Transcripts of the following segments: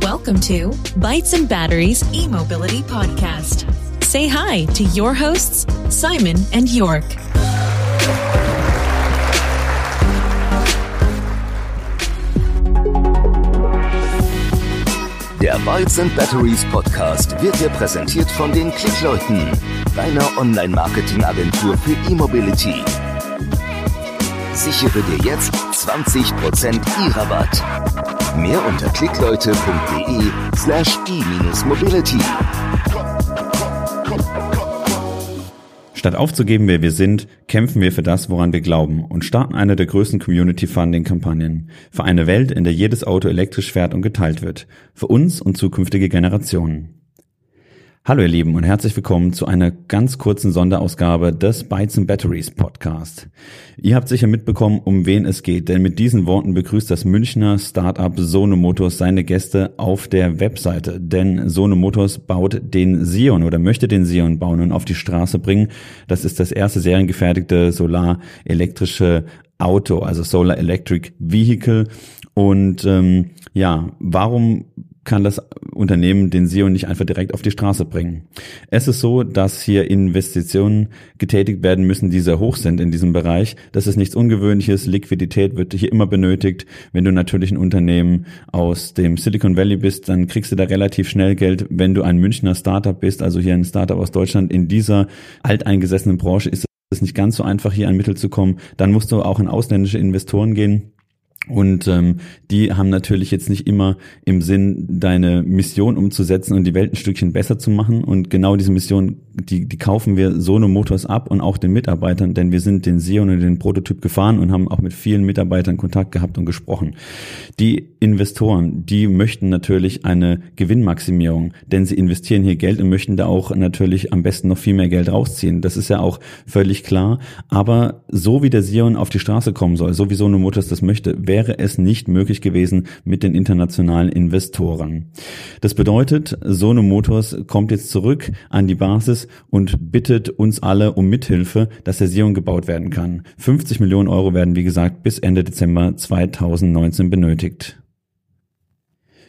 Welcome to Bytes and Batteries e-mobility podcast. Say hi to your hosts, Simon and York. Der Bytes and Batteries Podcast wird dir präsentiert von den Klickleuten, deiner Online-Marketing-Agentur für E-Mobility. Sichere dir jetzt 20% E-Rabatt. Mehr unter klickleute.de slash e-mobility. Statt aufzugeben, wer wir sind, kämpfen wir für das, woran wir glauben und starten eine der größten Community Funding Kampagnen. Für eine Welt, in der jedes Auto elektrisch fährt und geteilt wird. Für uns und zukünftige Generationen. Hallo ihr Lieben und herzlich willkommen zu einer ganz kurzen Sonderausgabe des Bytes and Batteries Podcast. Ihr habt sicher mitbekommen, um wen es geht, denn mit diesen Worten begrüßt das Münchner Startup Sono Motors seine Gäste auf der Webseite. Denn Sono Motors baut den Sion oder möchte den Sion bauen und auf die Straße bringen. Das ist das erste seriengefertigte solar-elektrische Auto, also Solar Electric Vehicle. Und ähm, ja, warum kann das Unternehmen den SEO nicht einfach direkt auf die Straße bringen. Es ist so, dass hier Investitionen getätigt werden müssen, die sehr hoch sind in diesem Bereich. Das ist nichts Ungewöhnliches. Liquidität wird hier immer benötigt. Wenn du natürlich ein Unternehmen aus dem Silicon Valley bist, dann kriegst du da relativ schnell Geld. Wenn du ein Münchner Startup bist, also hier ein Startup aus Deutschland, in dieser alteingesessenen Branche ist es nicht ganz so einfach, hier an Mittel zu kommen. Dann musst du auch in ausländische Investoren gehen. Und ähm, die haben natürlich jetzt nicht immer im Sinn, deine Mission umzusetzen und die Welt ein Stückchen besser zu machen. Und genau diese Mission, die, die kaufen wir Sono Motors ab und auch den Mitarbeitern, denn wir sind den Sion und den Prototyp gefahren und haben auch mit vielen Mitarbeitern Kontakt gehabt und gesprochen. Die Investoren, die möchten natürlich eine Gewinnmaximierung, denn sie investieren hier Geld und möchten da auch natürlich am besten noch viel mehr Geld rausziehen. Das ist ja auch völlig klar. Aber so wie der Sion auf die Straße kommen soll, so wie Sono Motors das möchte, wäre es nicht möglich gewesen mit den internationalen Investoren. Das bedeutet, Sono Motors kommt jetzt zurück an die Basis und bittet uns alle um Mithilfe, dass der Sion gebaut werden kann. 50 Millionen Euro werden, wie gesagt, bis Ende Dezember 2019 benötigt.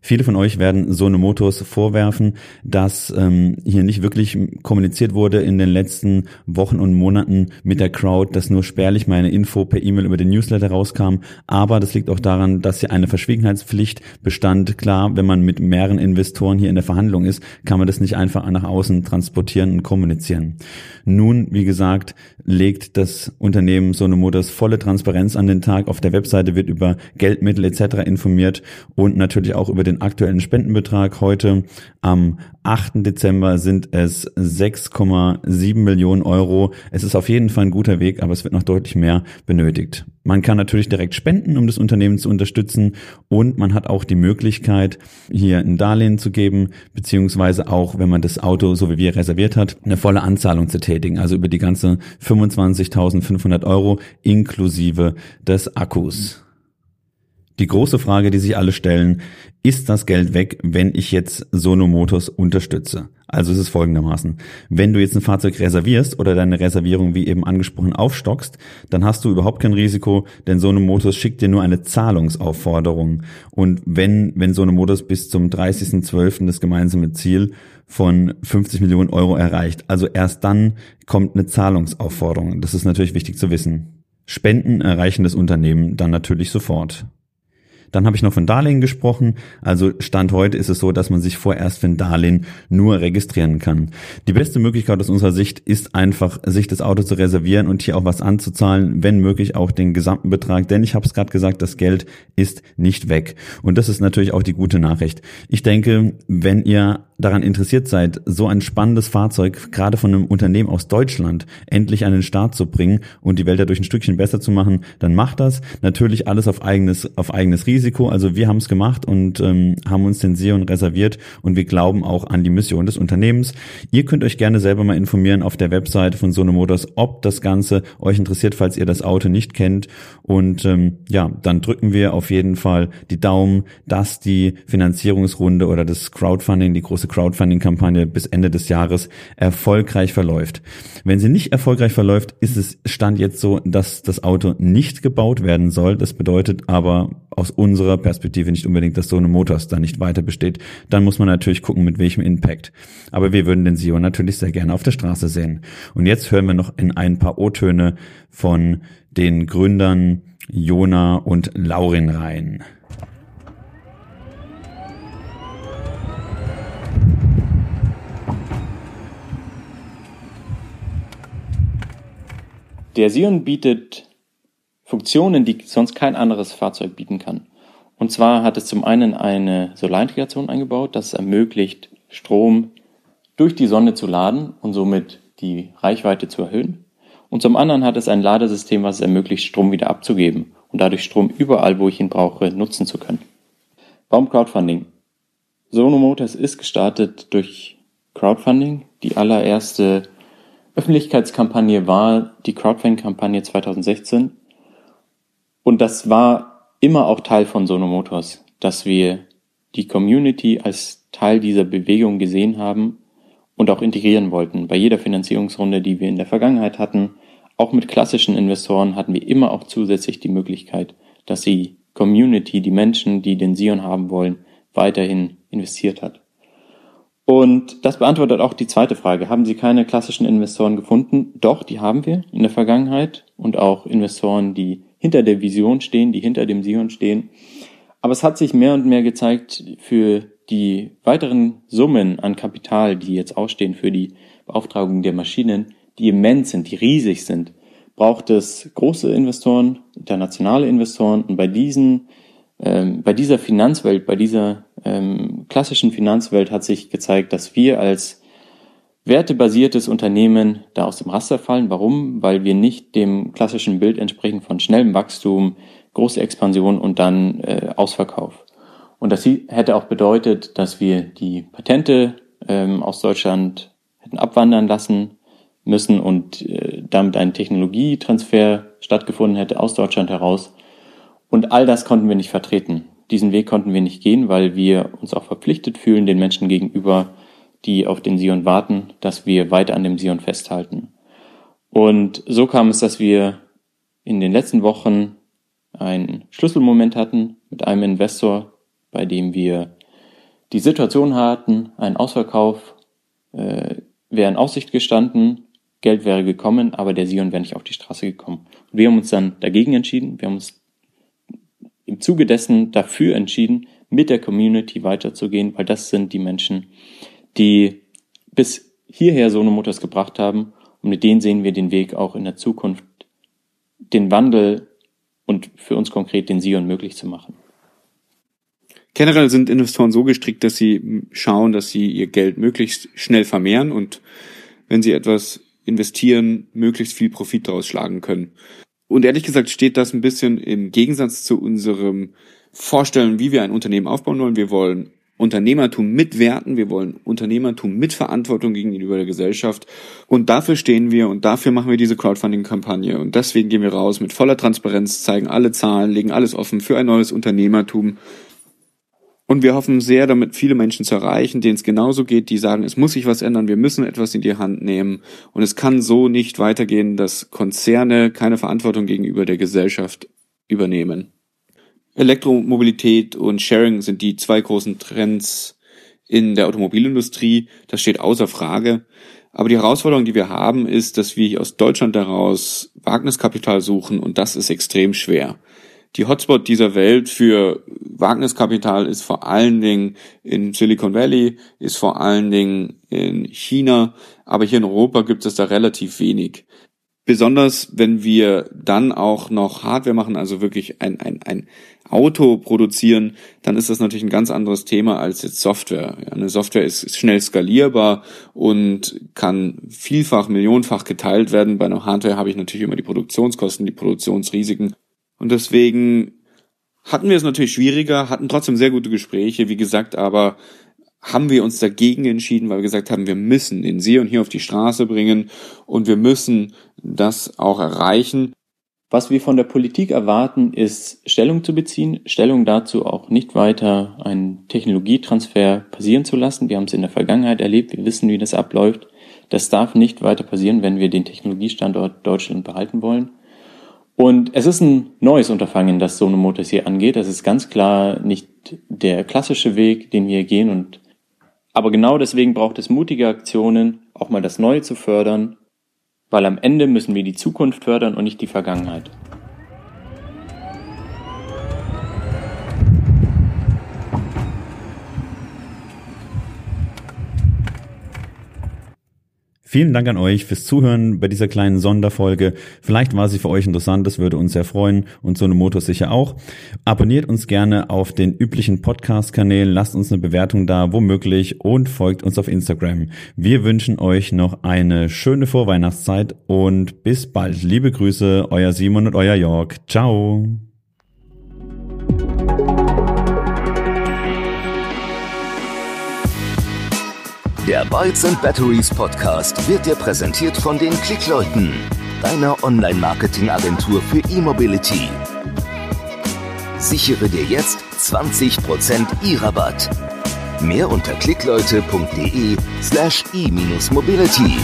Viele von euch werden Sono Motors vorwerfen, dass ähm, hier nicht wirklich kommuniziert wurde in den letzten Wochen und Monaten mit der Crowd, dass nur spärlich meine Info per E-Mail über den Newsletter rauskam. Aber das liegt auch daran, dass hier eine Verschwiegenheitspflicht bestand. Klar, wenn man mit mehreren Investoren hier in der Verhandlung ist, kann man das nicht einfach nach außen transportieren und kommunizieren. Nun, wie gesagt, legt das Unternehmen Sono Motors volle Transparenz an den Tag. Auf der Webseite wird über Geldmittel etc. informiert und natürlich auch über den aktuellen Spendenbetrag. Heute am 8. Dezember sind es 6,7 Millionen Euro. Es ist auf jeden Fall ein guter Weg, aber es wird noch deutlich mehr benötigt. Man kann natürlich direkt spenden, um das Unternehmen zu unterstützen und man hat auch die Möglichkeit, hier ein Darlehen zu geben, beziehungsweise auch, wenn man das Auto, so wie wir reserviert hat, eine volle Anzahlung zu tätigen, also über die ganze 25.500 Euro inklusive des Akkus. Die große Frage, die sich alle stellen, ist das Geld weg, wenn ich jetzt Sono Motors unterstütze? Also es ist folgendermaßen. Wenn du jetzt ein Fahrzeug reservierst oder deine Reservierung wie eben angesprochen aufstockst, dann hast du überhaupt kein Risiko, denn Sono Motors schickt dir nur eine Zahlungsaufforderung. Und wenn, wenn Sono Motors bis zum 30.12. das gemeinsame Ziel von 50 Millionen Euro erreicht, also erst dann kommt eine Zahlungsaufforderung. Das ist natürlich wichtig zu wissen. Spenden erreichen das Unternehmen dann natürlich sofort. Dann habe ich noch von Darlehen gesprochen. Also Stand heute ist es so, dass man sich vorerst für ein Darlehen nur registrieren kann. Die beste Möglichkeit aus unserer Sicht ist einfach, sich das Auto zu reservieren und hier auch was anzuzahlen, wenn möglich auch den gesamten Betrag. Denn ich habe es gerade gesagt, das Geld ist nicht weg. Und das ist natürlich auch die gute Nachricht. Ich denke, wenn ihr daran interessiert seid, so ein spannendes Fahrzeug, gerade von einem Unternehmen aus Deutschland, endlich an den Start zu bringen und die Welt dadurch ein Stückchen besser zu machen, dann macht das. Natürlich alles auf eigenes, auf eigenes Risiko. Also wir haben es gemacht und ähm, haben uns den Seon reserviert und wir glauben auch an die Mission des Unternehmens. Ihr könnt euch gerne selber mal informieren auf der Website von Sono Motors, ob das Ganze euch interessiert, falls ihr das Auto nicht kennt. Und ähm, ja, dann drücken wir auf jeden Fall die Daumen, dass die Finanzierungsrunde oder das Crowdfunding, die große Crowdfunding-Kampagne bis Ende des Jahres erfolgreich verläuft. Wenn sie nicht erfolgreich verläuft, ist es Stand jetzt so, dass das Auto nicht gebaut werden soll. Das bedeutet aber aus unserer Perspektive nicht unbedingt, dass so eine Motors da nicht weiter besteht. Dann muss man natürlich gucken, mit welchem Impact. Aber wir würden den Sion natürlich sehr gerne auf der Straße sehen. Und jetzt hören wir noch in ein paar O-Töne von den Gründern Jona und Laurin rein. Der Sion bietet Funktionen, die sonst kein anderes Fahrzeug bieten kann. Und zwar hat es zum einen eine Solarintegration eingebaut, das ermöglicht, Strom durch die Sonne zu laden und somit die Reichweite zu erhöhen. Und zum anderen hat es ein Ladesystem, was es ermöglicht, Strom wieder abzugeben und dadurch Strom überall, wo ich ihn brauche, nutzen zu können. Warum Crowdfunding? Sono Motors ist gestartet durch Crowdfunding. Die allererste Öffentlichkeitskampagne war die Crowdfunding-Kampagne 2016. Und das war immer auch Teil von Sono Motors, dass wir die Community als Teil dieser Bewegung gesehen haben und auch integrieren wollten. Bei jeder Finanzierungsrunde, die wir in der Vergangenheit hatten, auch mit klassischen Investoren hatten wir immer auch zusätzlich die Möglichkeit, dass die Community, die Menschen, die den Sion haben wollen, weiterhin investiert hat. Und das beantwortet auch die zweite Frage. Haben Sie keine klassischen Investoren gefunden? Doch, die haben wir in der Vergangenheit und auch Investoren, die hinter der Vision stehen, die hinter dem Sion stehen. Aber es hat sich mehr und mehr gezeigt, für die weiteren Summen an Kapital, die jetzt ausstehen für die Beauftragung der Maschinen, die immens sind, die riesig sind, braucht es große Investoren, internationale Investoren und bei diesen ähm, bei dieser Finanzwelt, bei dieser ähm, klassischen Finanzwelt hat sich gezeigt, dass wir als wertebasiertes Unternehmen da aus dem Raster fallen. Warum? Weil wir nicht dem klassischen Bild entsprechen von schnellem Wachstum, große Expansion und dann äh, Ausverkauf. Und das hätte auch bedeutet, dass wir die Patente ähm, aus Deutschland hätten abwandern lassen müssen und äh, damit ein Technologietransfer stattgefunden hätte aus Deutschland heraus. Und all das konnten wir nicht vertreten. Diesen Weg konnten wir nicht gehen, weil wir uns auch verpflichtet fühlen, den Menschen gegenüber, die auf den Sion warten, dass wir weiter an dem Sion festhalten. Und so kam es, dass wir in den letzten Wochen einen Schlüsselmoment hatten mit einem Investor, bei dem wir die Situation hatten, ein Ausverkauf äh, wäre in Aussicht gestanden, Geld wäre gekommen, aber der Sion wäre nicht auf die Straße gekommen. Und wir haben uns dann dagegen entschieden, wir haben uns im Zuge dessen dafür entschieden, mit der Community weiterzugehen, weil das sind die Menschen, die bis hierher Sono Motors gebracht haben und mit denen sehen wir den Weg auch in der Zukunft, den Wandel und für uns konkret den Sion möglich zu machen. Generell sind Investoren so gestrickt, dass sie schauen, dass sie ihr Geld möglichst schnell vermehren und wenn sie etwas investieren, möglichst viel Profit daraus schlagen können. Und ehrlich gesagt steht das ein bisschen im Gegensatz zu unserem Vorstellen, wie wir ein Unternehmen aufbauen wollen. Wir wollen Unternehmertum mit Werten, wir wollen Unternehmertum mit Verantwortung gegenüber der Gesellschaft. Und dafür stehen wir und dafür machen wir diese Crowdfunding-Kampagne. Und deswegen gehen wir raus mit voller Transparenz, zeigen alle Zahlen, legen alles offen für ein neues Unternehmertum und wir hoffen sehr, damit viele Menschen zu erreichen, denen es genauso geht, die sagen, es muss sich was ändern, wir müssen etwas in die Hand nehmen. Und es kann so nicht weitergehen, dass Konzerne keine Verantwortung gegenüber der Gesellschaft übernehmen. Elektromobilität und Sharing sind die zwei großen Trends in der Automobilindustrie. Das steht außer Frage. Aber die Herausforderung, die wir haben, ist, dass wir aus Deutschland daraus Wagniskapital suchen und das ist extrem schwer die Hotspot dieser Welt für Wagniskapital ist vor allen Dingen in Silicon Valley, ist vor allen Dingen in China, aber hier in Europa gibt es da relativ wenig. Besonders wenn wir dann auch noch Hardware machen, also wirklich ein, ein, ein Auto produzieren, dann ist das natürlich ein ganz anderes Thema als jetzt Software. Eine Software ist schnell skalierbar und kann vielfach, millionenfach geteilt werden. Bei einer Hardware habe ich natürlich immer die Produktionskosten, die Produktionsrisiken und deswegen hatten wir es natürlich schwieriger, hatten trotzdem sehr gute Gespräche, wie gesagt, aber haben wir uns dagegen entschieden, weil wir gesagt haben, wir müssen den Sion hier auf die Straße bringen und wir müssen das auch erreichen. Was wir von der Politik erwarten, ist Stellung zu beziehen, Stellung dazu auch nicht weiter einen Technologietransfer passieren zu lassen. Wir haben es in der Vergangenheit erlebt, wir wissen, wie das abläuft. Das darf nicht weiter passieren, wenn wir den Technologiestandort Deutschland behalten wollen. Und es ist ein neues Unterfangen, das Sono Motors hier angeht. Das ist ganz klar nicht der klassische Weg, den wir gehen. Und aber genau deswegen braucht es mutige Aktionen, auch mal das Neue zu fördern weil am Ende müssen wir die Zukunft fördern und nicht die Vergangenheit. Vielen Dank an euch fürs Zuhören bei dieser kleinen Sonderfolge. Vielleicht war sie für euch interessant, das würde uns sehr freuen und so eine Motor sicher auch. Abonniert uns gerne auf den üblichen Podcast-Kanälen, lasst uns eine Bewertung da, womöglich und folgt uns auf Instagram. Wir wünschen euch noch eine schöne Vorweihnachtszeit und bis bald. Liebe Grüße, euer Simon und euer Jörg. Ciao. Der Bytes and Batteries Podcast wird dir präsentiert von den Klickleuten, deiner Online-Marketing-Agentur für E-Mobility. Sichere dir jetzt 20% E-Rabatt. Mehr unter klickleute.de slash e-mobility.